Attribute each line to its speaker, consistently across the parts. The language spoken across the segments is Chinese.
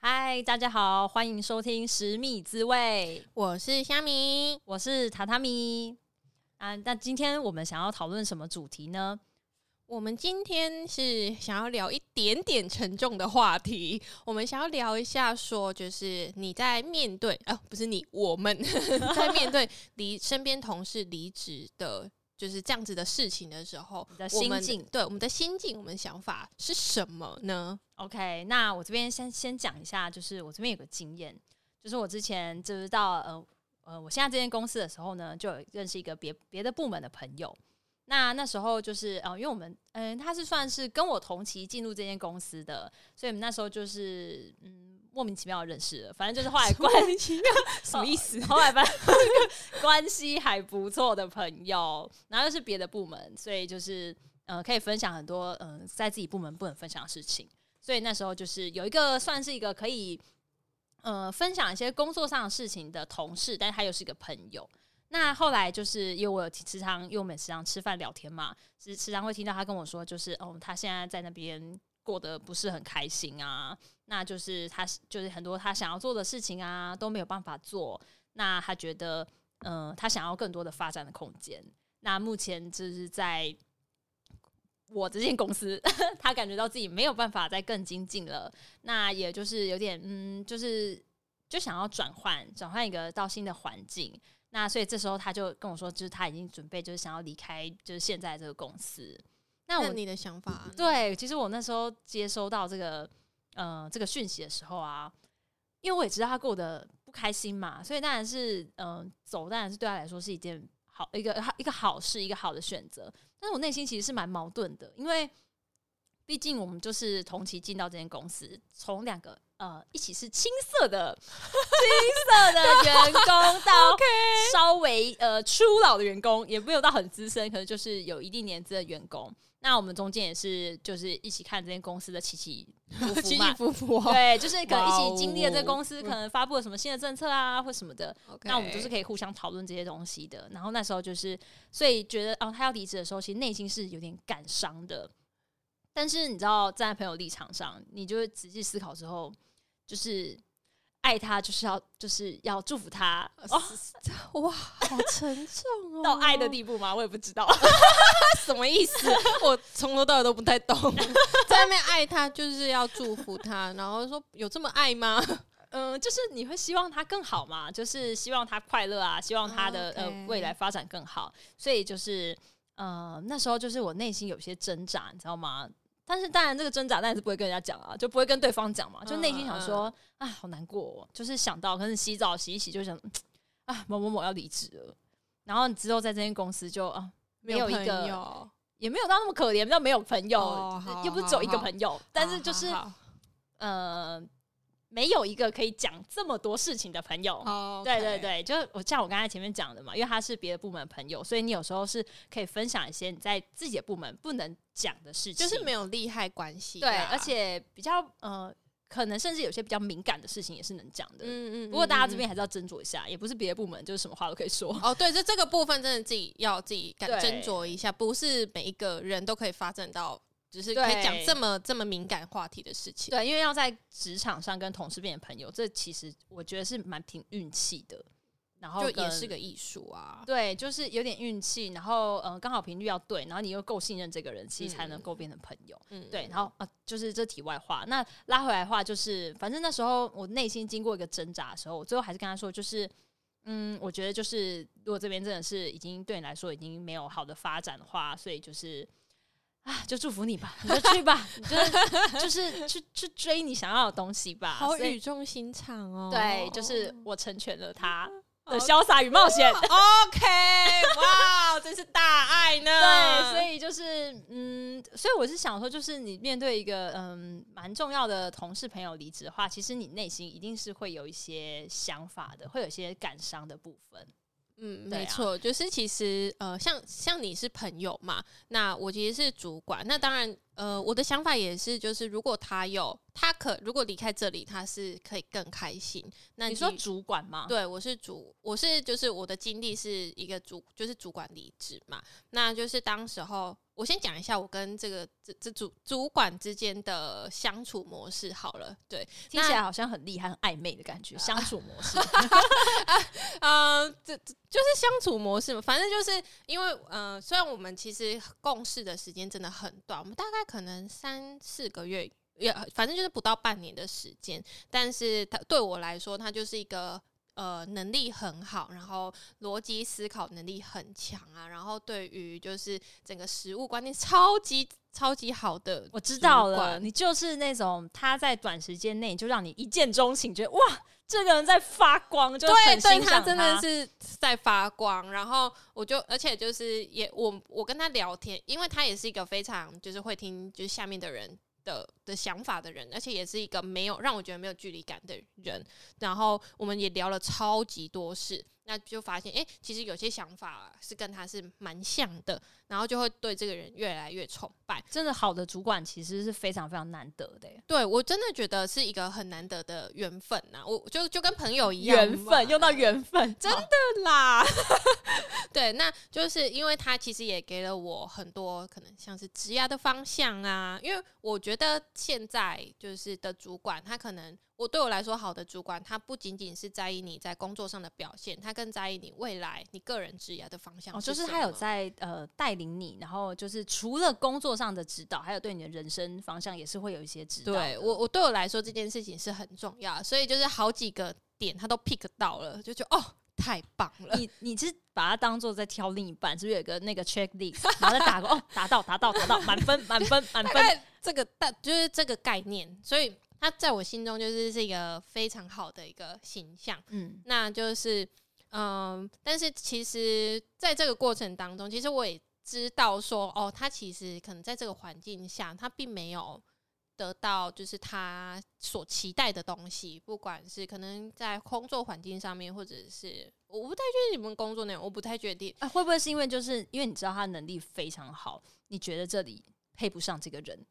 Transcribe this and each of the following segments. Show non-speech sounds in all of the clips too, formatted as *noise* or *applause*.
Speaker 1: 嗨，大家好，欢迎收听《十米滋味》，
Speaker 2: 我是虾米，
Speaker 1: 我是榻榻米啊。那今天我们想要讨论什么主题呢？
Speaker 2: 我们今天是想要聊一点点沉重的话题，我们想要聊一下，说就是你在面对啊，不是你，我们 *laughs* 在面对离身边同事离职的。就是这样子的事情的时候，
Speaker 1: 你的心境，
Speaker 2: 对我们的心境，我们的想法是什么呢
Speaker 1: ？OK，那我这边先先讲一下，就是我这边有个经验，就是我之前就是到呃呃，我现在这间公司的时候呢，就有认识一个别别的部门的朋友。那那时候就是呃，因为我们嗯、呃，他是算是跟我同期进入这间公司的，所以我们那时候就是嗯。莫名其妙认识了，反正就是后来关系 *laughs*
Speaker 2: 什么意思？
Speaker 1: 后来反正 *laughs* 关系还不错的朋友，然后又是别的部门，所以就是呃可以分享很多嗯、呃、在自己部门不能分享的事情。所以那时候就是有一个算是一个可以呃分享一些工作上的事情的同事，但是他又是一个朋友。那后来就是因为我有时常因为我们时常吃饭聊天嘛，时时常会听到他跟我说，就是哦他现在在那边。过得不是很开心啊，那就是他就是很多他想要做的事情啊都没有办法做，那他觉得嗯、他想要更多的发展的空间。那目前就是在我这间公司，*laughs* 他感觉到自己没有办法再更精进了，那也就是有点嗯，就是就想要转换转换一个到新的环境。那所以这时候他就跟我说，就是他已经准备就是想要离开，就是现在这个公司。那我
Speaker 2: 那你的想法？
Speaker 1: 对，其实我那时候接收到这个呃这个讯息的时候啊，因为我也知道他过得不开心嘛，所以当然是嗯、呃、走，当然是对他来说是一件好一个一个好事，一个好的选择。但是我内心其实是蛮矛盾的，因为毕竟我们就是同期进到这间公司，从两个呃一起是青涩的青涩的员工到 *laughs* 稍微呃初老的员工，也没有到很资深，可能就是有一定年资的员工。那我们中间也是，就是一起看这间公司的起起伏伏 *laughs*
Speaker 2: 起起伏伏，
Speaker 1: 对，就是可能一起经历了这个公司可能发布了什么新的政策啊，或什么的。那我们都是可以互相讨论这些东西的。然后那时候就是，所以觉得哦，他要离职的时候，其实内心是有点感伤的。但是你知道，站在朋友立场上，你就会仔细思考之后，就是。爱他就是要就是要祝福他
Speaker 2: 哦，哇，好沉重哦，*laughs*
Speaker 1: 到爱的地步吗？我也不知道 *laughs*
Speaker 2: 什么意思，我从头到尾都不太懂。*laughs* 在外面爱他就是要祝福他，然后说有这么爱吗？
Speaker 1: 嗯、呃，就是你会希望他更好嘛，就是希望他快乐啊，希望他的.呃未来发展更好，所以就是呃那时候就是我内心有些挣扎，你知道吗？但是当然，这个挣扎但是不会跟人家讲啊，就不会跟对方讲嘛，就内心想说啊，好难过哦，就是想到可能洗澡洗一洗就想 *tsk* 啊，某某某要离职了，然后之后在这间公司就啊，没有一个，也没有到那么可怜，叫没有朋友，又不是只有一个朋友，但是就是呃。没有一个可以讲这么多事情的朋友，oh, okay. 对对对，就是我像我刚才前面讲的嘛，因为他是别的部门的朋友，所以你有时候是可以分享一些你在自己的部门不能讲的事情，
Speaker 2: 就是没有利害关系，
Speaker 1: 对，而且比较呃，可能甚至有些比较敏感的事情也是能讲的，嗯，嗯嗯。不过大家这边还是要斟酌一下，也不是别的部门就是什么话都可以说。
Speaker 2: 哦，对，就这个部分真的自己要自己敢斟酌一下，不是每一个人都可以发展到。只是可以讲这么这么敏感话题的事情，
Speaker 1: 对，因为要在职场上跟同事变成朋友，这其实我觉得是蛮凭运气的，然后
Speaker 2: 就也是个艺术啊。
Speaker 1: 对，就是有点运气，然后嗯，刚好频率要对，然后你又够信任这个人，其实才能够变成朋友。嗯，对，然后啊，就是这题外话。那拉回来的话，就是反正那时候我内心经过一个挣扎的时候，我最后还是跟他说，就是嗯，我觉得就是如果这边真的是已经对你来说已经没有好的发展的话，所以就是。啊，就祝福你吧，你就去吧，你就就是 *laughs* 去去追你想要的东西吧。
Speaker 2: 好语重心长哦。
Speaker 1: 对，就是我成全了他的潇洒与冒险。*laughs*
Speaker 2: OK，*laughs* 哇，真是大爱呢。
Speaker 1: 对，所以就是嗯，所以我是想说，就是你面对一个嗯蛮重要的同事朋友离职的话，其实你内心一定是会有一些想法的，会有一些感伤的部分。
Speaker 2: 嗯，没错，就是其实呃，像像你是朋友嘛，那我其实是主管，那当然呃，我的想法也是，就是如果他有他可如果离开这里，他是可以更开心。那你，
Speaker 1: 你说主管吗？
Speaker 2: 对，我是主，我是就是我的经历是一个主，就是主管离职嘛，那就是当时候。我先讲一下我跟这个这这主主管之间的相处模式好了，对，
Speaker 1: 听起来好像很厉害、很暧昧的感觉。相处模式，
Speaker 2: 啊，*laughs* 这就是相处模式嘛。反正就是因为，呃，虽然我们其实共事的时间真的很短，我们大概可能三四个月，也反正就是不到半年的时间，但是他对我来说，他就是一个。呃，能力很好，然后逻辑思考能力很强啊，然后对于就是整个食物观念超级超级好的。
Speaker 1: 我知道了，你就是那种他在短时间内就让你一见钟情，觉得哇，这个人在发光，就。对，对，他
Speaker 2: 真的是在发光。然后我就，而且就是也我我跟他聊天，因为他也是一个非常就是会听就是下面的人。的的想法的人，而且也是一个没有让我觉得没有距离感的人。然后我们也聊了超级多事，那就发现，哎、欸，其实有些想法是跟他是蛮像的。然后就会对这个人越来越崇拜。
Speaker 1: 真的好的主管其实是非常非常难得的。
Speaker 2: 对，我真的觉得是一个很难得的缘分呐。我就就跟朋友一样，
Speaker 1: 缘分用到缘分，*laughs*
Speaker 2: 真的啦。*laughs* 对，那就是因为他其实也给了我很多可能像是职涯的方向啊。因为我觉得现在就是的主管，他可能。我对我来说，好的主管，他不仅仅是在意你在工作上的表现，他更在意你未来你个人职业的方向。
Speaker 1: 哦，就是他有在呃带领你，然后就是除了工作上的指导，还有对你的人生方向也是会有一些指导。
Speaker 2: 对我，我对我来说这件事情是很重要，所以就是好几个点他都 pick 到了，就觉得哦，太棒了。
Speaker 1: 你你是把它当做在挑另一半，是不是有个那个 checklist，*laughs* 然后再打个哦，达到达到达到满分满分满分，
Speaker 2: 这个大就是这个概念，所以。他在我心中就是是一个非常好的一个形象，嗯，那就是，嗯、呃，但是其实在这个过程当中，其实我也知道说，哦，他其实可能在这个环境下，他并没有得到就是他所期待的东西，不管是可能在工作环境上面，或者是我不太确定你们工作内容，我不太确定，
Speaker 1: 啊，会不会是因为就是因为你知道他能力非常好，你觉得这里配不上这个人？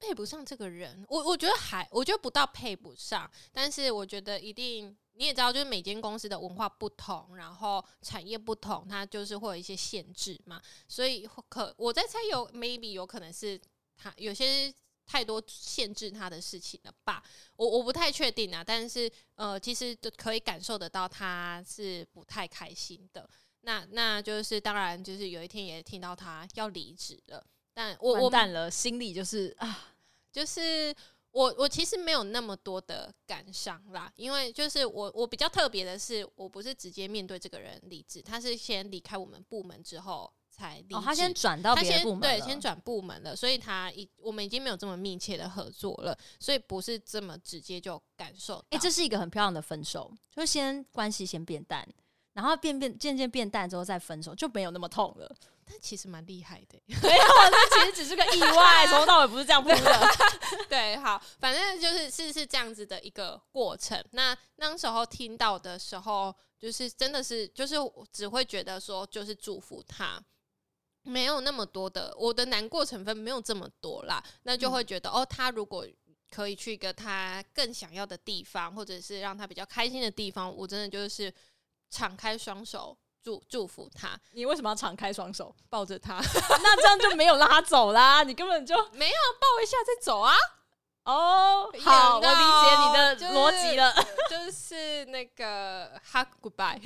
Speaker 2: 配不上这个人，我我觉得还，我觉得不到配不上，但是我觉得一定你也知道，就是每间公司的文化不同，然后产业不同，它就是会有一些限制嘛，所以可我在猜有 maybe 有可能是他有些太多限制他的事情了吧，我我不太确定啊，但是呃，其实可以感受得到他是不太开心的，那那就是当然就是有一天也听到他要离职了。但我我
Speaker 1: 淡了，心里就是啊，
Speaker 2: 就是我我其实没有那么多的感伤啦，因为就是我我比较特别的是，我不是直接面对这个人离职，他是先离开我们部门之后才离
Speaker 1: 他先转到别的部门，
Speaker 2: 对，先转部门了，所以他已我们已经没有这么密切的合作了，所以不是这么直接就感受。哎，
Speaker 1: 欸，这是一个很漂亮的分手，就是先关系先变淡，然后变变渐渐变淡之后再分手，就没有那么痛了。
Speaker 2: 但其实蛮厉害的，*laughs*
Speaker 1: 没有，那其实只是个意外，*laughs* 从头到尾不是这样铺的。*laughs*
Speaker 2: 对，好，反正就是是是这样子的一个过程。那那时候听到的时候，就是真的是，就是只会觉得说，就是祝福他，没有那么多的，我的难过成分没有这么多啦。那就会觉得，嗯、哦，他如果可以去一个他更想要的地方，或者是让他比较开心的地方，我真的就是敞开双手。祝祝福他，
Speaker 1: 你为什么要敞开双手 *laughs*
Speaker 2: 抱着他？*laughs*
Speaker 1: 那这样就没有让他走啦，你根本就
Speaker 2: 没有抱一下再走啊？
Speaker 1: 哦、oh，好，我理解你的逻辑了，
Speaker 2: 就是、就是那个 hug goodbye，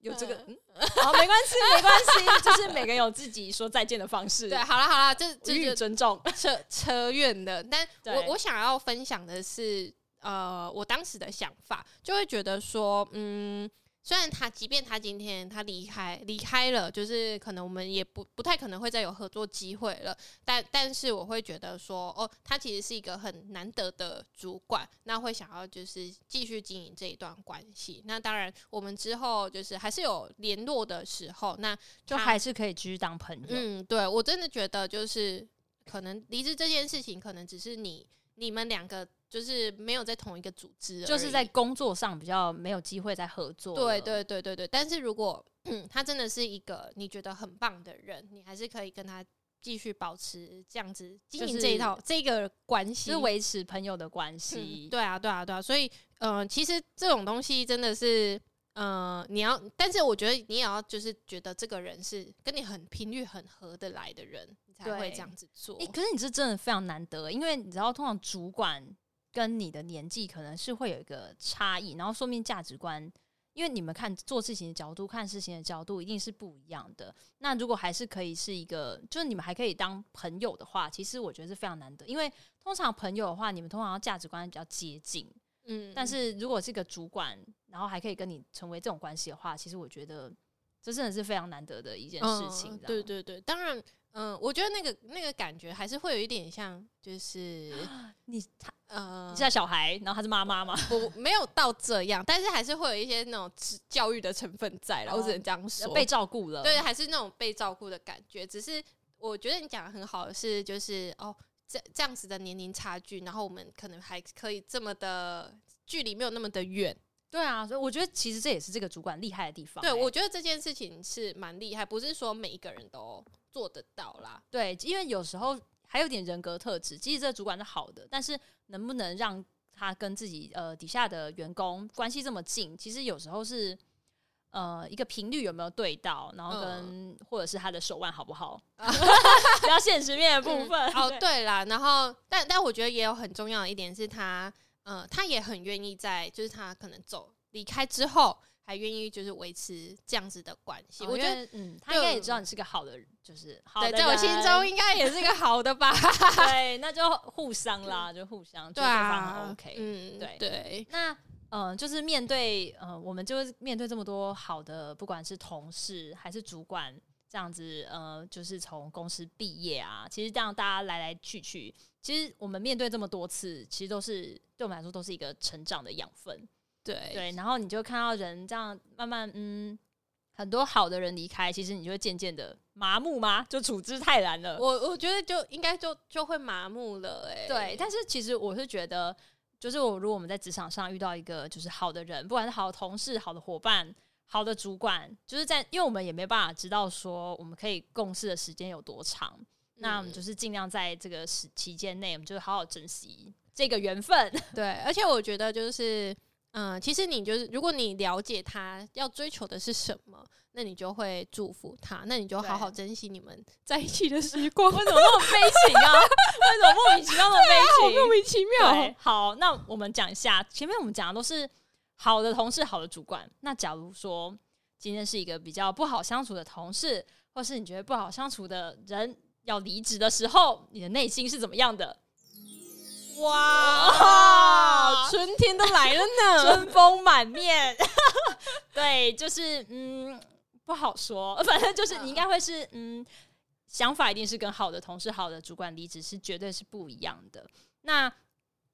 Speaker 1: 有这个，嗯，好，没关系，没关系，*laughs* 就是每个人有自己说再见的方式。
Speaker 2: 对，好了好了，这这
Speaker 1: 予尊重，
Speaker 2: 扯扯远了。但我我想要分享的是，呃，我当时的想法，就会觉得说，嗯。虽然他，即便他今天他离开离开了，就是可能我们也不不太可能会再有合作机会了，但但是我会觉得说，哦，他其实是一个很难得的主管，那会想要就是继续经营这一段关系。那当然，我们之后就是还是有联络的时候，那
Speaker 1: 就还是可以继续当朋友。
Speaker 2: 嗯，对，我真的觉得就是可能离职这件事情，可能只是你你们两个就是没有在同一个组织，
Speaker 1: 就是在工作上比较没有机会再合作。
Speaker 2: 对对对对对。但是如果嗯，*clears throat* 他真的是一个你觉得很棒的人，你还是可以跟他继续保持这样子经营这一套、就是、这个关系，
Speaker 1: 是维持朋友的关系、*laughs*
Speaker 2: 嗯。对啊，对啊，对啊。所以，嗯、呃，其实这种东西真的是，嗯、呃，你要，但是我觉得你也要就是觉得这个人是跟你很频率很合得来的人，你才会这样子做。
Speaker 1: 欸、可是你是真的非常难得，因为你知道，通常主管跟你的年纪可能是会有一个差异，然后说明价值观。因为你们看做事情的角度、看事情的角度一定是不一样的。那如果还是可以是一个，就是你们还可以当朋友的话，其实我觉得是非常难得。因为通常朋友的话，你们通常价值观比较接近，嗯。但是如果是个主管，然后还可以跟你成为这种关系的话，其实我觉得这真的是非常难得的一件事情。
Speaker 2: 嗯，对对对，当然。嗯，我觉得那个那个感觉还是会有一点像，就是
Speaker 1: 你他呃，你是小孩，然后他是妈妈吗？
Speaker 2: 不，没有到这样，但是还是会有一些那种教育的成分在了，我只能这样说，
Speaker 1: 被照顾了，
Speaker 2: 对，还是那种被照顾的感觉。只是我觉得你讲的很好的是，就是哦，这这样子的年龄差距，然后我们可能还可以这么的距离没有那么的远。
Speaker 1: 对啊，所以我觉得其实这也是这个主管厉害的地方欸。
Speaker 2: 对，我觉得这件事情是蛮厉害，不是说每一个人都做得到啦。
Speaker 1: 对，因为有时候还有点人格特质，即使这个主管是好的，但是能不能让他跟自己呃底下的员工关系这么近，其实有时候是呃一个频率有没有对到，然后跟、嗯、或者是他的手腕好不好，*laughs* 比较现实面的部分。
Speaker 2: 嗯、哦，对啦，然后但但我觉得也有很重要的一点是他。嗯、呃，他也很愿意在，就是他可能走离开之后，还愿意就是维持这样子的关系。哦、我觉得，
Speaker 1: 嗯，他应该也知道你是个好的人，就是好的
Speaker 2: 对，在我心中应该也是个好的吧。*laughs* *laughs*
Speaker 1: 对，那就互相啦，就互相，对啊，OK，嗯，对对。那嗯、呃，就是面对呃，我们就是面对这么多好的，不管是同事还是主管。这样子，呃，就是从公司毕业啊，其实这样大家来来去去，其实我们面对这么多次，其实都是对我们来说都是一个成长的养分，对对。然后你就看到人这样慢慢，嗯，很多好的人离开，其实你就会渐渐的麻木吗？就处之泰然了。
Speaker 2: 我我觉得就应该就就会麻木了，欸，哎，
Speaker 1: 对。但是其实我是觉得，就是我如果我们在职场上遇到一个就是好的人，不管是好的同事、好的伙伴。好的主管就是在，因为我们也没办法知道说我们可以共事的时间有多长，嗯，那我们就是尽量在这个时期间内，我们就好好珍惜这个缘分。*laughs*
Speaker 2: 对，而且我觉得就是，嗯，其实你就是，如果你了解他要追求的是什么，那你就会祝福他，那你就好好珍惜你们在一起的时光。*laughs*
Speaker 1: 为什么那么悲情啊？*laughs* 为什么莫名其妙的悲情？
Speaker 2: 莫名其妙。
Speaker 1: 好，那我们讲一下，前面我们讲的都是。好的同事，好的主管。那假如说今天是一个比较不好相处的同事，或是你觉得不好相处的人要离职的时候，你的内心是怎么样的？哇，哇，
Speaker 2: 春天都来了呢，*laughs*
Speaker 1: 春风满面。*laughs* 对，就是嗯，不好说，*laughs* 反正就是你应该会是嗯，想法一定是跟好的同事、好的主管离职是绝对是不一样的。那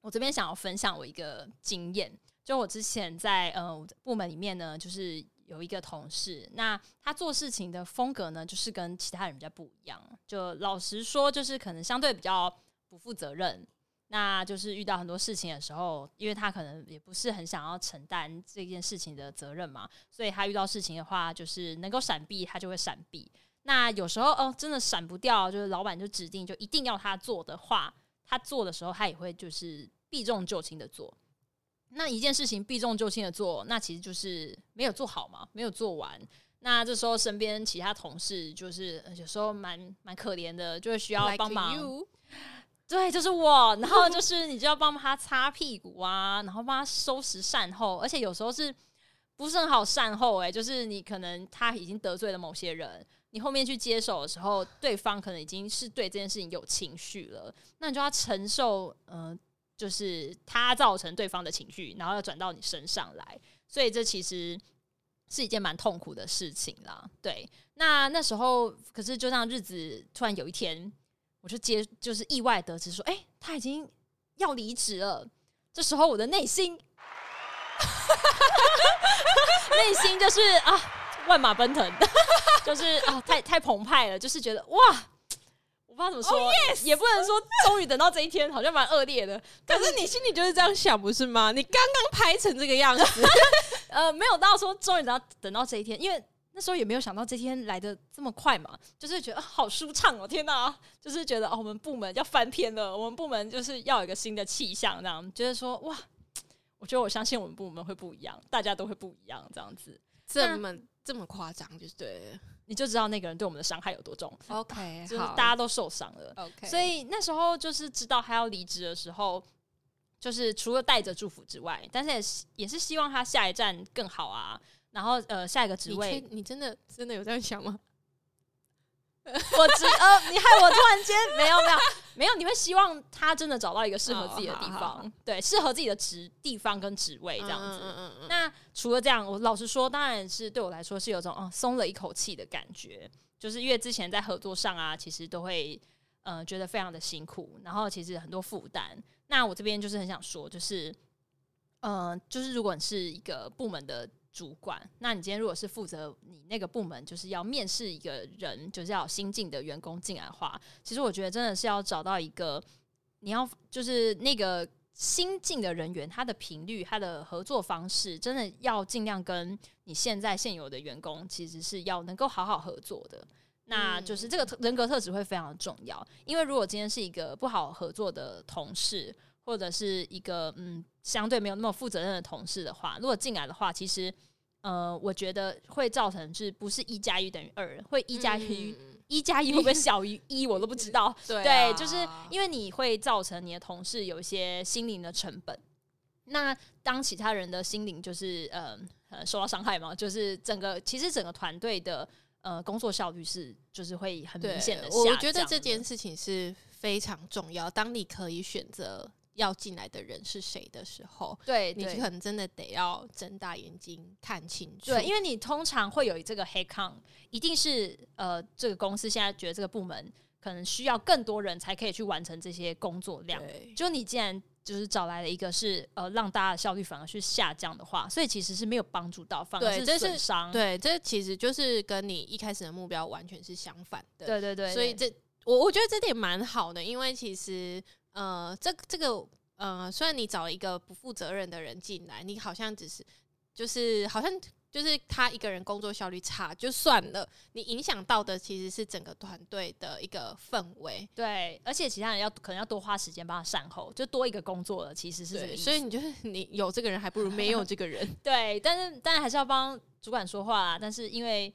Speaker 1: 我这边想要分享我一个经验。就我之前在呃部门里面呢，就是有一个同事，那他做事情的风格呢，就是跟其他人比较不一样。就老实说，就是可能相对比较不负责任。那就是遇到很多事情的时候，因为他可能也不是很想要承担这件事情的责任嘛，所以他遇到事情的话，就是能够闪避，他就会闪避。那有时候哦，真的闪不掉，就是老板就指定就一定要他做的话，他做的时候，他也会就是避重就轻的做。那一件事情避重就轻的做，那其实就是没有做好嘛，没有做完。那这时候身边其他同事就是有时候蛮蛮可怜的，就会需要帮忙。Like 对，就是我。然后就是你就要帮他擦屁股啊，然后帮他收拾善后。而且有时候是不是很好善后？诶，就是你可能他已经得罪了某些人，你后面去接手的时候，对方可能已经是对这件事情有情绪了，那你就要承受嗯。就是他造成对方的情绪，然后要转到你身上来，所以这其实是一件蛮痛苦的事情啦。对，那那时候可是就这样日子，突然有一天，我就接就是意外得知说，哎、欸，他已经要离职了。这时候我的内心，*laughs* 内心就是啊万马奔腾，*laughs* 就是啊太太澎湃了，就是觉得哇。我不知道怎么说，oh, yes! 也不能说终于等到这一天，好像蛮恶劣的。
Speaker 2: 可是你心里就是这样想，不是吗？你刚刚拍成这个样子，*laughs*
Speaker 1: 呃，没有到说终于等到等到这一天，因为那时候也没有想到这天来的这么快嘛，就是觉得好舒畅哦，天哪，就是觉得哦，我们部门要翻篇了，我们部门就是要有一个新的气象，这样觉得说哇，我觉得我相信我们部门会不一样，大家都会不一样，这样子，
Speaker 2: 这么这么夸张，就是对。
Speaker 1: 你就知道那个人对我们的伤害有多重。
Speaker 2: OK，*laughs*
Speaker 1: 就是大家都受伤了。
Speaker 2: OK，
Speaker 1: 所以那时候就是知道他要离职的时候，就是除了带着祝福之外，但是也是也是希望他下一站更好啊。然后呃，下一个职位
Speaker 2: 你，你真的真的有这样想吗？*laughs*
Speaker 1: 我只呃，你害我突然间没有没有没有，你会希望他真的找到一个适合自己的地方，哦、好好对，适合自己的职地方跟职位这样子。嗯嗯嗯、那除了这样，我老实说，当然是对我来说是有种嗯松了一口气的感觉，就是因为之前在合作上啊，其实都会嗯、呃、觉得非常的辛苦，然后其实很多负担。那我这边就是很想说，就是嗯、呃，就是如果你是一个部门的。主管，那你今天如果是负责你那个部门，就是要面试一个人，就是要新进的员工进来的话，其实我觉得真的是要找到一个，你要就是那个新进的人员，他的频率、他的合作方式，真的要尽量跟你现在现有的员工，其实是要能够好好合作的。那就是这个人格特质会非常的重要，因为如果今天是一个不好合作的同事，或者是一个嗯相对没有那么负责任的同事的话，如果进来的话，其实呃，我觉得会造成是不是一加一等于二，会一加一一加一会不会小于一，我都不知道。*laughs* 对，对，就是因为你会造成你的同事有一些心灵的成本。那当其他人的心灵就是呃呃受到伤害嘛，就是整个其实整个团队的呃工作效率是就是会很明显的下降。
Speaker 2: 我觉得这件事情是非常重要。当你可以选择。要进来的人是谁的时候，
Speaker 1: 对，
Speaker 2: 你可能真的得要睁大眼睛看清楚。
Speaker 1: 对，因为你通常会有这个 headcount，一定是呃，这个公司现在觉得这个部门可能需要更多人才可以去完成这些工作量。就你既然就是找来了一个是呃，让大家的效率反而去下降的话，所以其实是没有帮助到，反而是损伤。
Speaker 2: 对，这其实就是跟你一开始的目标完全是相反的。
Speaker 1: 对对对，对，
Speaker 2: 所以这我我觉得这点蛮好的，因为其实。呃，这这个呃，虽然你找一个不负责任的人进来，你好像只是就是好像就是他一个人工作效率差就算了，你影响到的其实是整个团队的一个氛围。
Speaker 1: 对，而且其他人要可能要多花时间帮他善后，就多一个工作了，其实是这个意思。
Speaker 2: 所以你就是 *laughs* 你有这个人，还不如没有这个人。*laughs*
Speaker 1: 对，但是当然还是要帮主管说话啦。但是因为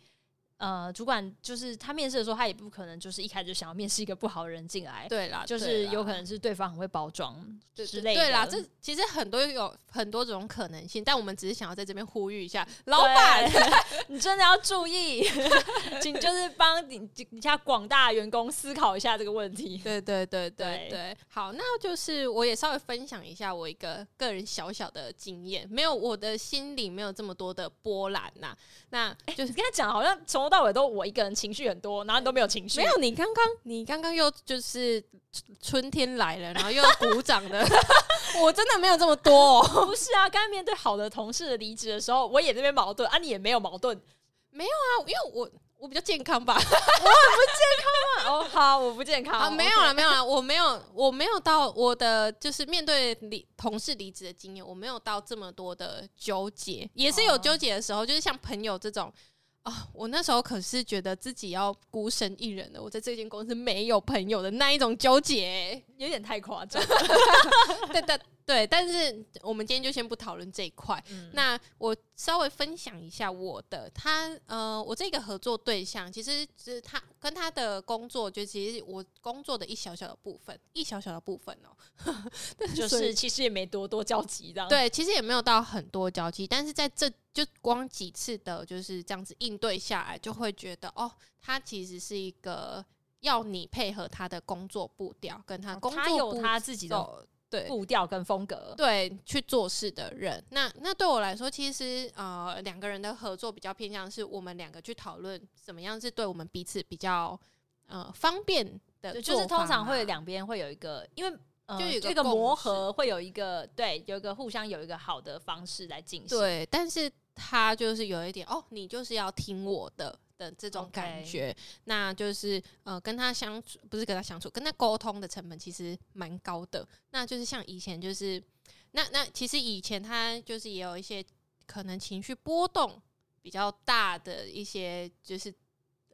Speaker 1: 呃，主管就是他面试的时候，他也不可能就是一开始就想要面试一个不好的人进来，
Speaker 2: 对啦，
Speaker 1: 就是有可能是对方很会包装之类的，对，
Speaker 2: 对啦，这其实很多有很多种可能性，但我们只是想要在这边呼吁一下，老板，*laughs*
Speaker 1: 你真的要注意，*laughs* 请就是帮你你家广大员工思考一下这个问题。
Speaker 2: 对对对对对，好，那就是我也稍微分享一下我一个个人小小的经验，没有我的心里没有这么多的波澜呐，那就是跟他讲，好像从。到尾都我一个人情绪很多，然后你都没有情绪。没有，你刚刚你刚刚又就是春天来了，然后又鼓掌的。*laughs* 我真的没有这么多哦。
Speaker 1: 不是啊，刚刚面对好的同事的离职的时候，我也这边矛盾啊，你也没有矛盾。
Speaker 2: 没有啊，因为我我比较健康吧。我很不
Speaker 1: 健康啊。*laughs* 哦，好，我不健康。
Speaker 2: 啊，没有了，没有了，我没有，我没有到我的就是面对离同事离职的经验，我没有到这么多的纠结，也是有纠结的时候，就是像朋友这种。哦，我那时候可是觉得自己要孤身一人的，我在这间公司没有朋友的那一种纠结，
Speaker 1: 有点太夸张。*laughs*
Speaker 2: 对对对，但是我们今天就先不讨论这一块。嗯、那我稍微分享一下我的，他呃，我这个合作对象其实是他跟他的工作，就其实我工作的一小小的部分，一小小的部分哦，*laughs*
Speaker 1: 就是其实也没多多交集这样。
Speaker 2: 对，其实也没有到很多交集，但是在这。就光几次的就是这样子应对下来，就会觉得哦，他其实是一个要你配合他的工作步调，跟他工作他
Speaker 1: 有他自己的对步调跟风格，
Speaker 2: 对去做事的人。那那对我来说，其实呃两个人的合作比较偏向是我们两个去讨论怎么样是对我们彼此比较呃方便的，
Speaker 1: 就是通常会两边会有一个因为。就有一个磨合，会有一个对，有一个互相有一个好的方式来进行。
Speaker 2: 对，但是他就是有一点哦，你就是要听我的的这种感觉.那就是呃，跟他相处不是跟他相处，跟他沟通的成本其实蛮高的。那就是像以前就是那那其实以前他就是也有一些可能情绪波动比较大的一些就是。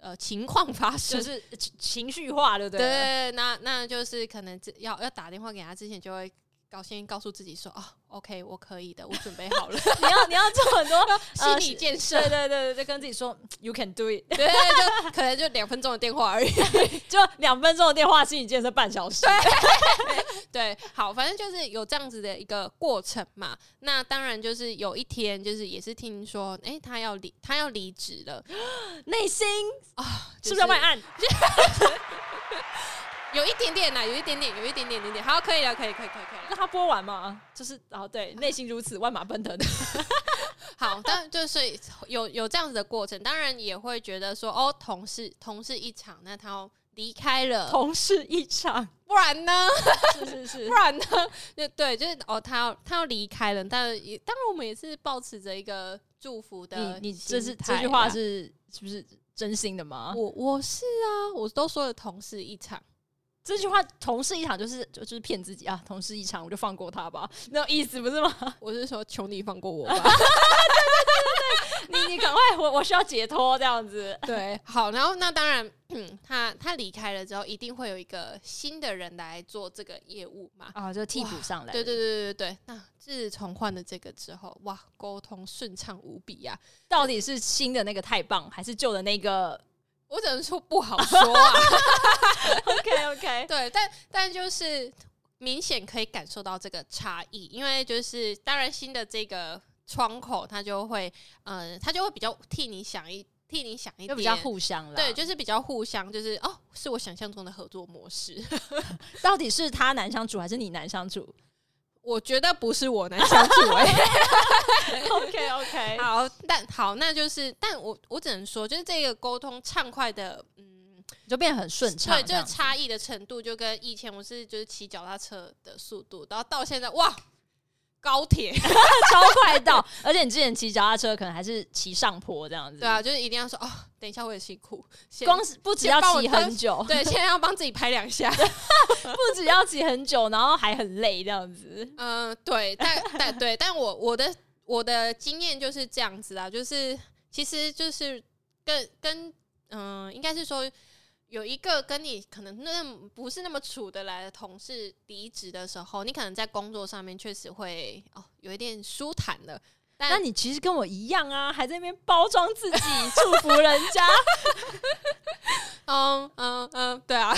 Speaker 2: 呃，情况发生
Speaker 1: 就是情绪化，对不对？
Speaker 2: 对，那那就是可能要要打电话给他之前，就会告先告诉自己说啊，OK，我可以的，我准备好了。*laughs*
Speaker 1: 你要你要做很多 *laughs*
Speaker 2: 心理建设，
Speaker 1: 对对对对，跟自己说 You can do it。
Speaker 2: 对，就可能就两分钟的电话而已，*laughs*
Speaker 1: 就两分钟的电话，心理建设半小时。对，
Speaker 2: 对，好，反正就是有这样子的一个过程嘛。那当然就是有一天，就是也是听说，哎，他要离，他要离职了，*gasps*
Speaker 1: 内心啊，是不是要卖案？
Speaker 2: 有一点点啦，有一点点，有一点点点点，好，可以了，可以，可以，可以，可以。
Speaker 1: 那他播完吗？就是，哦，对，内心如此，万马奔腾的。*laughs*
Speaker 2: 好，但就是有有这样子的过程，当然也会觉得说，哦，同事同事一场，那他要离开了，
Speaker 1: 同事一场，
Speaker 2: 不然呢？
Speaker 1: 是是是，*laughs*
Speaker 2: 不然呢？就对，就是哦，他要他要离开了，但也当然我们也是保持着一个祝福的。
Speaker 1: 你你这是这句话是是不是真心的吗？
Speaker 2: 我我是啊，我都说了同事一场。
Speaker 1: 这句话“同事一场”就是就是骗自己啊！同事一场，我就放过他吧，那种意思不是吗？*laughs*
Speaker 2: 我是说，求你放过我吧！*laughs*
Speaker 1: 对对对对，你你赶快，我我需要解脱这样子。
Speaker 2: 对，好，然后那当然，嗯，他他离开了之后，一定会有一个新的人来做这个业务嘛？
Speaker 1: 啊，就替补上来。
Speaker 2: 对对对对对。那自从换了这个之后，哇，沟通顺畅无比呀！
Speaker 1: 到底是新的那个太棒，还是旧的那个？
Speaker 2: 我只能说不好说啊。*laughs*
Speaker 1: OK OK，
Speaker 2: 对，但但就是明显可以感受到这个差异，因为就是当然新的这个窗口，他就会呃，他就会比较替你想一替你想一点，
Speaker 1: 就比较互相了。
Speaker 2: 对，就是比较互相，就是哦，是我想象中的合作模式。*laughs*
Speaker 1: 到底是他难相处还是你难相处？
Speaker 2: 我觉得不是我能相处哎、欸。
Speaker 1: OK *laughs* OK，
Speaker 2: 好，但好，那就是，但我我只能说，就是这个沟通畅快的，嗯，
Speaker 1: 就变得很顺畅。
Speaker 2: 对，这个差异的程度，就跟以前我是就是骑脚踏车的速度，然后到现在哇。高铁 *laughs*
Speaker 1: 超快到，而且你之前骑脚踏车可能还是骑上坡这样子。
Speaker 2: 对啊，就是一定要说哦，等一下我也辛苦，
Speaker 1: 光是不只要骑很久，*laughs*
Speaker 2: 对，现在要帮自己拍两下，*laughs*
Speaker 1: 不只要骑很久，然后还很累这样子。
Speaker 2: 嗯，对，但但对，但我我的我的经验就是这样子啊，就是其实就是跟跟嗯、呃，应该是说。有一个跟你可能那不是那么处得来的同事离职的时候，你可能在工作上面确实会哦有一点舒坦了。但
Speaker 1: 那你其实跟我一样啊，还在那边包装自己，祝福人家。*laughs*
Speaker 2: 嗯嗯嗯，对啊，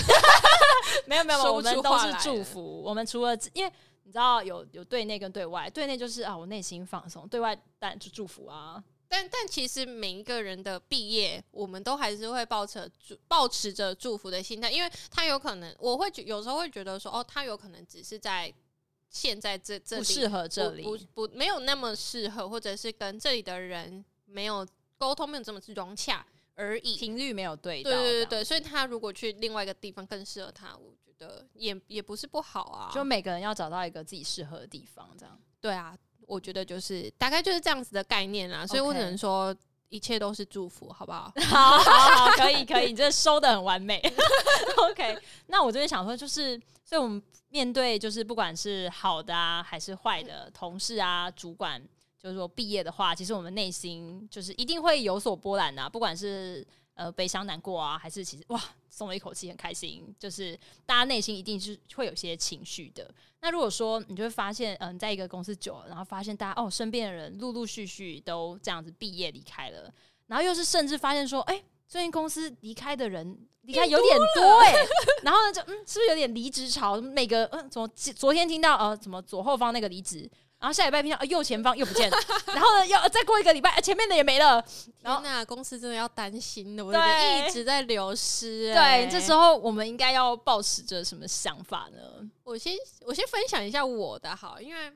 Speaker 1: 没 *laughs* 有没有，我们都是祝福。我们除了因为你知道有有对内跟对外，对内就是啊我内心放松，对外当然就祝福啊。
Speaker 2: 但但其实每一个人的毕业，我们都还是会抱持祝抱持着祝福的心态，因为他有可能，我会觉有时候会觉得说，哦，他有可能只是在现在这这里
Speaker 1: 不适合这里，
Speaker 2: 不不，不没有那么适合，或者是跟这里的人没有沟通，没有这么融洽而已，
Speaker 1: 频率没有对，
Speaker 2: 对对对对，所以他如果去另外一个地方更适合他，我觉得也也不是不好啊。
Speaker 1: 就每个人要找到一个自己适合的地方，这样
Speaker 2: 对啊。我觉得就是大概就是这样子的概念啦，所以我只能说一切都是祝福，好不好？*laughs*
Speaker 1: 好，好，好，可以，可以，你这收的很完美。*laughs* OK，那我这边想说，就是，所以我们面对就是不管是好的啊，还是坏的同事啊、主管，就是说毕业的话，其实我们内心就是一定会有所波澜啊，不管是呃悲伤难过啊，还是其实哇。松了一口气，很开心。就是大家内心一定是会有些情绪的。那如果说你就会发现，嗯，在一个公司久了，然后发现大家哦，身边的人陆陆续续都这样子毕业离开了，然后又是甚至发现说，哎，最近公司离开的人离开有点多哎，*laughs* 然后呢就嗯，是不是有点离职潮？每个嗯，怎么昨天听到呃，怎么左后方那个离职？然后下礼拜听到右前方又不见了，然后呢，要再过一个礼拜，前面的也没了。然后
Speaker 2: 那公司真的要担心的，我觉得一直在流失。
Speaker 1: 对，这时候我们应该要抱持着什么想法呢？
Speaker 2: 我先我先分享一下我的好，因为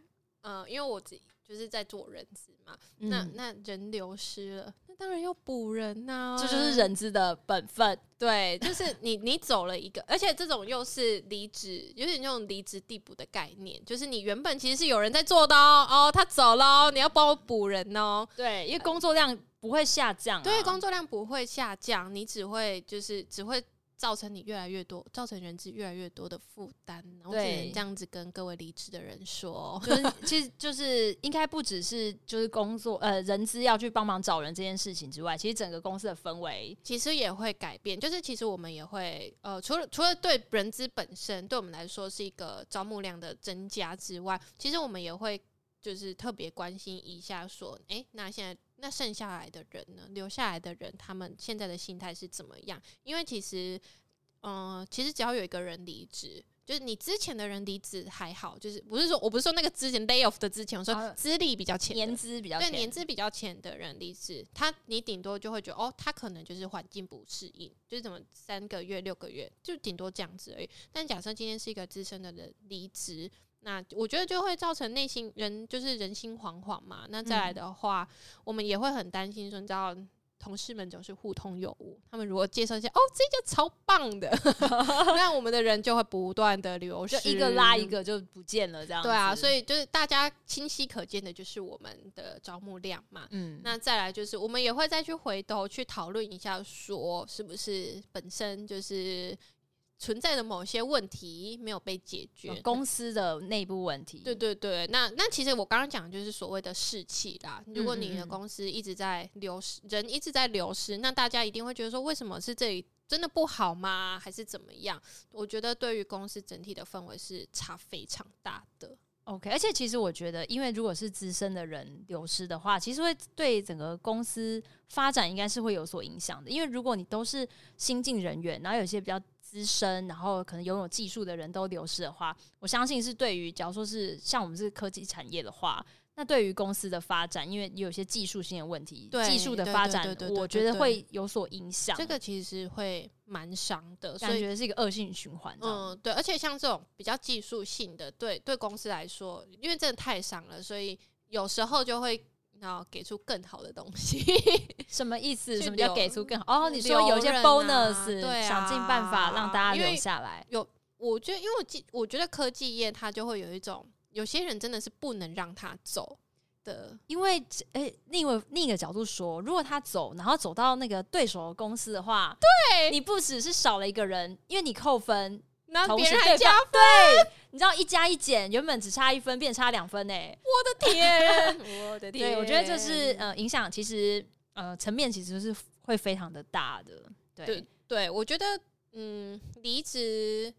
Speaker 2: 嗯、呃，因为我自己就是在做人资嘛，嗯、那那人流失了，那当然要补人呐、啊，
Speaker 1: 这就是人资的本分。
Speaker 2: 对，就是你你走了一个，而且这种又是离职，有点那种离职地补的概念，就是你原本其实是有人在做的哦，哦，他走了，你要帮我补人哦。
Speaker 1: 对，因为工作量不会下降、啊，
Speaker 2: 对，工作量不会下降，你只会就是只会。造成你越来越多，造成人资越来越多的负担，我只能这样子跟各位离职的人说，
Speaker 1: 就是其实就是应该不只是就是工作呃人资要去帮忙找人这件事情之外，其实整个公司的氛围
Speaker 2: 其实也会改变。就是其实我们也会呃除了除了对人资本身对我们来说是一个招募量的增加之外，其实我们也会就是特别关心一下说，诶、欸，那现在。那剩下来的人呢？留下来的人，他们现在的心态是怎么样？因为其实，嗯、呃，其实只要有一个人离职，就是你之前的人离职还好，就是不是说我不是说那个之前 lay off 的之前，我说资历比较浅、
Speaker 1: 年资比较
Speaker 2: 对年资比较浅的人离职，他你顶多就会觉得哦，他可能就是环境不适应，就是怎么三个月、六个月，就顶多这样子而已。但假设今天是一个资深的人离职。那我觉得就会造成内心人就是人心惶惶嘛。那再来的话，嗯、我们也会很担心说，你知道，同事们总是互通有无。他们如果介绍一下，哦，这家超棒的，*laughs* 那我们的人就会不断的流失，
Speaker 1: 一个拉一个就不见了，这样。
Speaker 2: 对啊，所以就是大家清晰可见的就是我们的招募量嘛。嗯，那再来就是我们也会再去回头去讨论一下，说是不是本身就是。存在的某些问题没有被解决，
Speaker 1: 公司的内部问题。
Speaker 2: 对对对，那那其实我刚刚讲的就是所谓的士气啦。如果你的公司一直在流失，人一直在流失，那大家一定会觉得说，为什么是这里真的不好吗？还是怎么样？我觉得对于公司整体的氛围是差非常大的。
Speaker 1: OK，而且其实我觉得，因为如果是资深的人流失的话，其实会对整个公司发展应该是会有所影响的。因为如果你都是新进人员，然后有些比较。资深，然后可能拥有技术的人都流失的话，我相信是对于，假如说是像我们是科技产业的话，那对于公司的发展，因为有些技术性的问题，技术的发展，我觉得会有所影响。
Speaker 2: 这个其实会蛮伤的，
Speaker 1: 所以觉得是一个恶性循环。
Speaker 2: 嗯，对，而且像这种比较技术性的，对对公司来说，因为真的太伤了，所以有时候就会。然后给出更好的东西，*laughs*
Speaker 1: 什么意思？什么叫给出更好？哦，你说有一些 bonus，
Speaker 2: 对啊，
Speaker 1: 想尽办法让大家留下来。
Speaker 2: 有，我觉得，因为我记，我觉得科技业它就会有一种，有些人真的是不能让他走的，
Speaker 1: 因为，诶，另外另一个角度说，如果他走，然后走到那个对手的公司的话，
Speaker 2: 对，
Speaker 1: 你不只是少了一个人，因为你扣分。
Speaker 2: 那别人还加分，
Speaker 1: 对，你知道一加一减，原本只差一分，变差两分呢、欸。
Speaker 2: 我的天，*laughs*
Speaker 1: 我的天，对，我觉得这是呃影响，其实呃层面其实是会非常的大的。对
Speaker 2: 对，对，我觉得嗯离职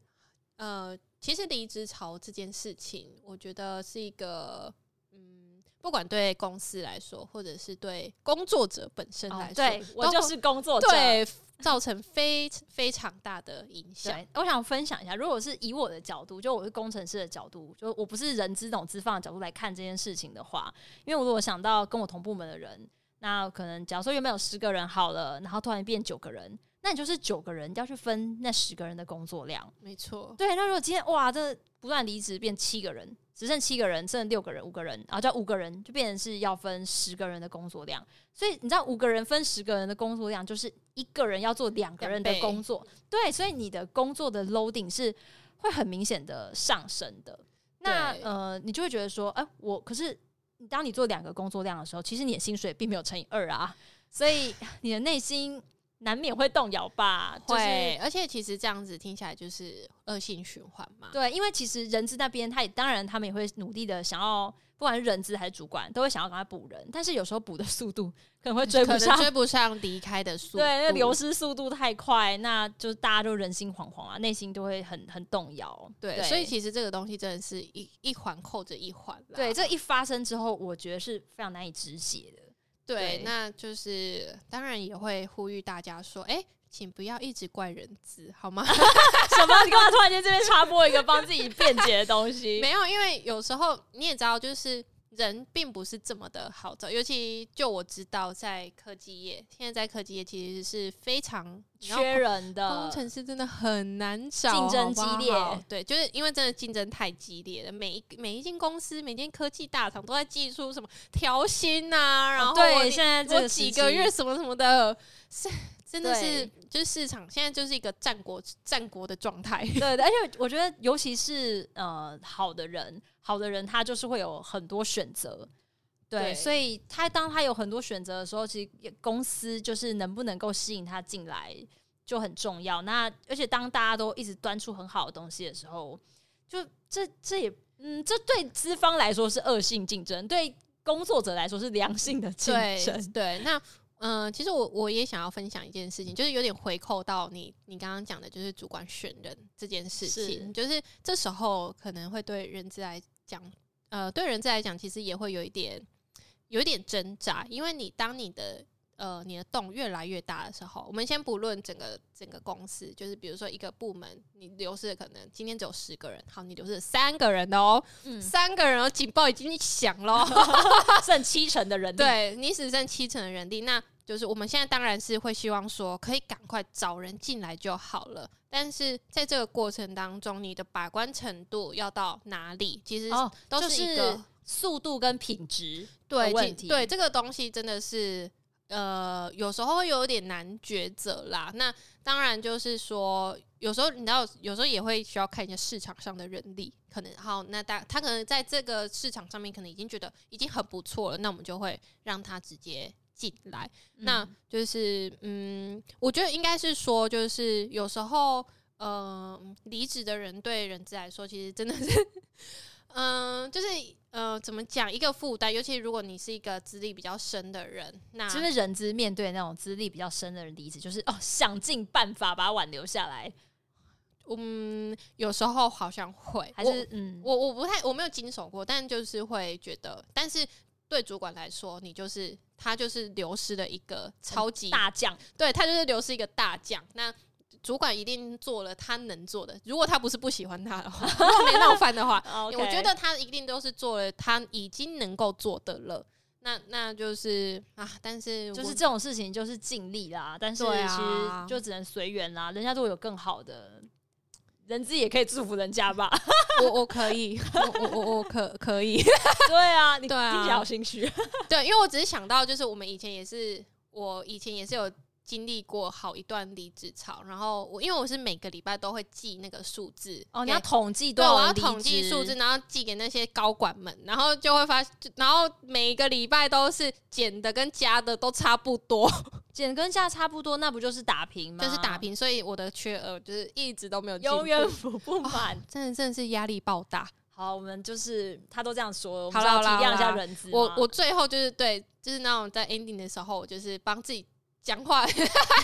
Speaker 2: 呃其实离职潮这件事情，我觉得是一个嗯不管对公司来说，或者是对工作者本身来说，哦、
Speaker 1: 对我就是工作者。
Speaker 2: 对造成非非常大的影响。
Speaker 1: 我想分享一下，如果是以我的角度，就我是工程师的角度，就我不是人资这种资方的角度来看这件事情的话，因为我如果想到跟我同部门的人，那可能假如说原本有十个人好了，然后突然变九个人，那你就是九个人要去分那十个人的工作量。
Speaker 2: 没错，
Speaker 1: 对。那如果今天哇，这不断离职变七个人。只剩七个人，剩六个人，五个人，然后叫五个人，就变成是要分十个人的工作量。所以你知道，五个人分十个人的工作量，就是一个人要做两个人的工作。对，所以你的工作的 loading 是会很明显的上升的。那呃，你就会觉得说，哎、欸，我可是当你做两个工作量的时候，其实你的薪水并没有乘以二啊，所以你的内心。难免会动摇吧，
Speaker 2: 对，就是、而且其实这样子听起来就是恶性循环嘛。
Speaker 1: 对，因为其实人资那边，他也当然他们也会努力的想要，不管是人资还是主管，都会想要赶快补人，但是有时候补的速度可能会追不上，
Speaker 2: 追不上离开的速度，
Speaker 1: 对，那流失速度太快，那就大家都人心惶惶啊，内心都会很很动摇。
Speaker 2: 对，对，所以其实这个东西真的是一一环扣着一环。
Speaker 1: 对，这一发生之后，我觉得是非常难以止血的。
Speaker 2: 对，对，那就是当然也会呼吁大家说，哎、欸，请不要一直怪人资，好吗？*laughs*
Speaker 1: 什么？你干嘛突然间这边插播一个帮自己辩解的东西？
Speaker 2: 没有，因为有时候你也知道，就是人并不是这么的好找，尤其就我知道，在科技业，现在在科技业其实是非常
Speaker 1: 缺人的
Speaker 2: 工程师真的很难找，
Speaker 1: 竞争激烈。
Speaker 2: 好好对，就是因为真的竞争太激烈了。每一每一间公司，每间科技大厂都在技术什么调薪呐，然后
Speaker 1: 对，现在这
Speaker 2: 几个月什么什么的，是真的是就是市场现在就是一个战国战国的状态。
Speaker 1: 对，而且我觉得，尤其是呃好的人，好的人他就是会有很多选择。对，所以他当他有很多选择的时候，其实公司就是能不能够吸引他进来就很重要。那而且当大家都一直端出很好的东西的时候，就这这也嗯，这对资方来说是恶性竞争，对工作者来说是良性的竞争。
Speaker 2: 对，对，那嗯、呃，其实我我也想要分享一件事情，就是有点回扣到你你刚刚讲的，就是主管选人这件事情，是就是这时候可能会对人资来讲，呃，对人资来讲，其实也会有一点。有一点挣扎，因为你当你的呃你的洞越来越大的时候，我们先不论整个整个公司，就是比如说一个部门，你流失的可能今天只有十个人，好，你流失三个人的哦，嗯、三个人哦，警报已经响了，*laughs*
Speaker 1: 剩七成的人力，
Speaker 2: 对，你只剩七成的人力，那就是我们现在当然是会希望说可以赶快找人进来就好了，但是在这个过程当中，你的把关程度要到哪里，其实都是一个。哦就是
Speaker 1: 速度跟品质
Speaker 2: 对问题，对这个东西真的是呃，有时候会有点难抉择啦。那当然就是说，有时候你知道，有时候也会需要看一下市场上的人力，可能好，那大他可能在这个市场上面可能已经觉得已经很不错了，那我们就会让他直接进来。嗯、那就是嗯，我觉得应该是说，就是有时候呃，离职的人对人资来说，其实真的是 *laughs* 嗯、呃，就是。呃，怎么讲一个负担？尤其如果你是一个资历比较深的人，那
Speaker 1: 其实人资面对那种资历比较深的人离职，就是哦，想尽办法把挽留下来。
Speaker 2: 嗯，有时候好像会，
Speaker 1: 还是嗯，
Speaker 2: 我我不太我没有经手过，但就是会觉得，但是对主管来说，你就是他就是流失了一个超级
Speaker 1: 大将，
Speaker 2: 对他就是流失一个大将。那主管一定做了他能做的，如果他不是不喜欢他的话，*laughs* 如果没闹翻的话.我觉得他一定都是做了他已经能够做的了。那那就是啊，但是
Speaker 1: 就是这种事情就是尽力啦，但是其实就只能随缘啦。人家如果有更好的，人资也可以祝福人家吧。
Speaker 2: 我我可以，我我我我可可以。*laughs*
Speaker 1: 对啊，你
Speaker 2: 对啊，
Speaker 1: 听起来好心虚。
Speaker 2: 对，因为我只是想到，就是我们以前也是，我以前也是有。经历过好一段离职潮，然后我因为我是每个礼拜都会记那个数字
Speaker 1: 哦，你要统计
Speaker 2: 对，我要统计数字，然后寄给那些高管们，然后就会发，然后每一个礼拜都是减的跟加的都差不多，
Speaker 1: 减跟加差不多，那不就是打平吗？
Speaker 2: 就是打平，所以我的缺额就是一直都没有，
Speaker 1: 永远补不满，
Speaker 2: 哦，真的真的是压力爆大。
Speaker 1: 好，我们就是他都这样说，我们要体谅一下人资。
Speaker 2: 我我最后就是对，就是那种在 ending 的时候，我就是帮自己。讲话，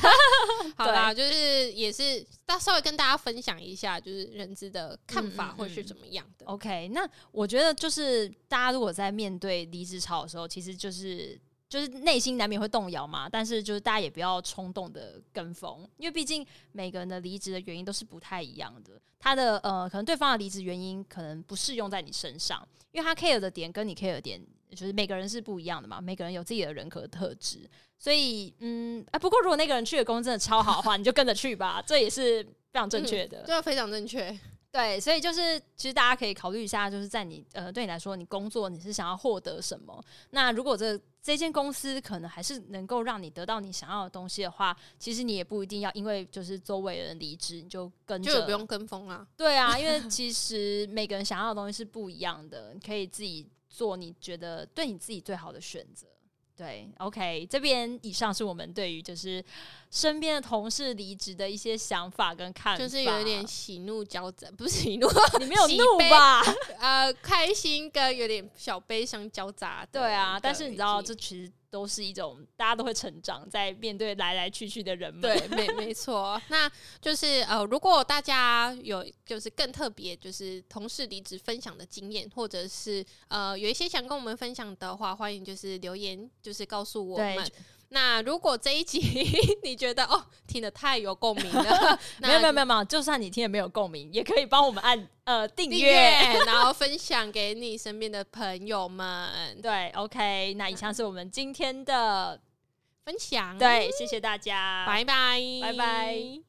Speaker 2: *laughs* 好啦，就是也是，大稍微跟大家分享一下，就是人资的看法会是怎么样的。
Speaker 1: 嗯嗯嗯、OK，那我觉得就是大家如果在面对离职潮的时候，其实就是就是内心难免会动摇嘛，但是就是大家也不要冲动的跟风，因为毕竟每个人的离职的原因都是不太一样的。他的呃，可能对方的离职原因可能不适用在你身上，因为他 care 的点跟你 care 的点。就是每个人是不一样的嘛，每个人有自己的人格特质，所以嗯，哎，不过如果那个人去的公司真的超好的话，你就跟着去吧，这也是非常正确的，
Speaker 2: 对、嗯，非常正确。*laughs*
Speaker 1: 对，所以就是其实大家可以考虑一下，就是在你呃，对你来说，你工作你是想要获得什么？那如果这这间公司可能还是能够让你得到你想要的东西的话，其实你也不一定要因为就是周围人离职你就跟着，
Speaker 2: 就不用跟风啊。
Speaker 1: 对啊，因为其实每个人想要的东西是不一样的，你可以自己。做你觉得对你自己最好的选择，对，OK，这边以上是我们对于就是身边的同事离职的一些想法跟看法，
Speaker 2: 就是有点喜怒交杂，不是喜怒，*laughs*
Speaker 1: 你没有怒吧？*laughs*
Speaker 2: 呃，开心跟有点小悲伤交杂，
Speaker 1: 对啊，但是你知道这其实。都是一种大家都会成长，在面对来来去去的人们。
Speaker 2: 对，没没错。那就是呃，如果大家有就是更特别，就是同事离职分享的经验，或者是呃有一些想跟我们分享的话，欢迎就是留言，就是告诉我们。那如果这一集 *laughs* 你觉得哦听得太有共鸣了，*laughs*
Speaker 1: 没有没有没有没有，就算你听得没有共鸣，也可以帮我们按呃订阅，*laughs*
Speaker 2: 然后分享给你身边的朋友们。
Speaker 1: 对，OK，那以上是我们今天的
Speaker 2: 分享。
Speaker 1: 对，谢谢大家，
Speaker 2: 拜拜，
Speaker 1: 拜拜。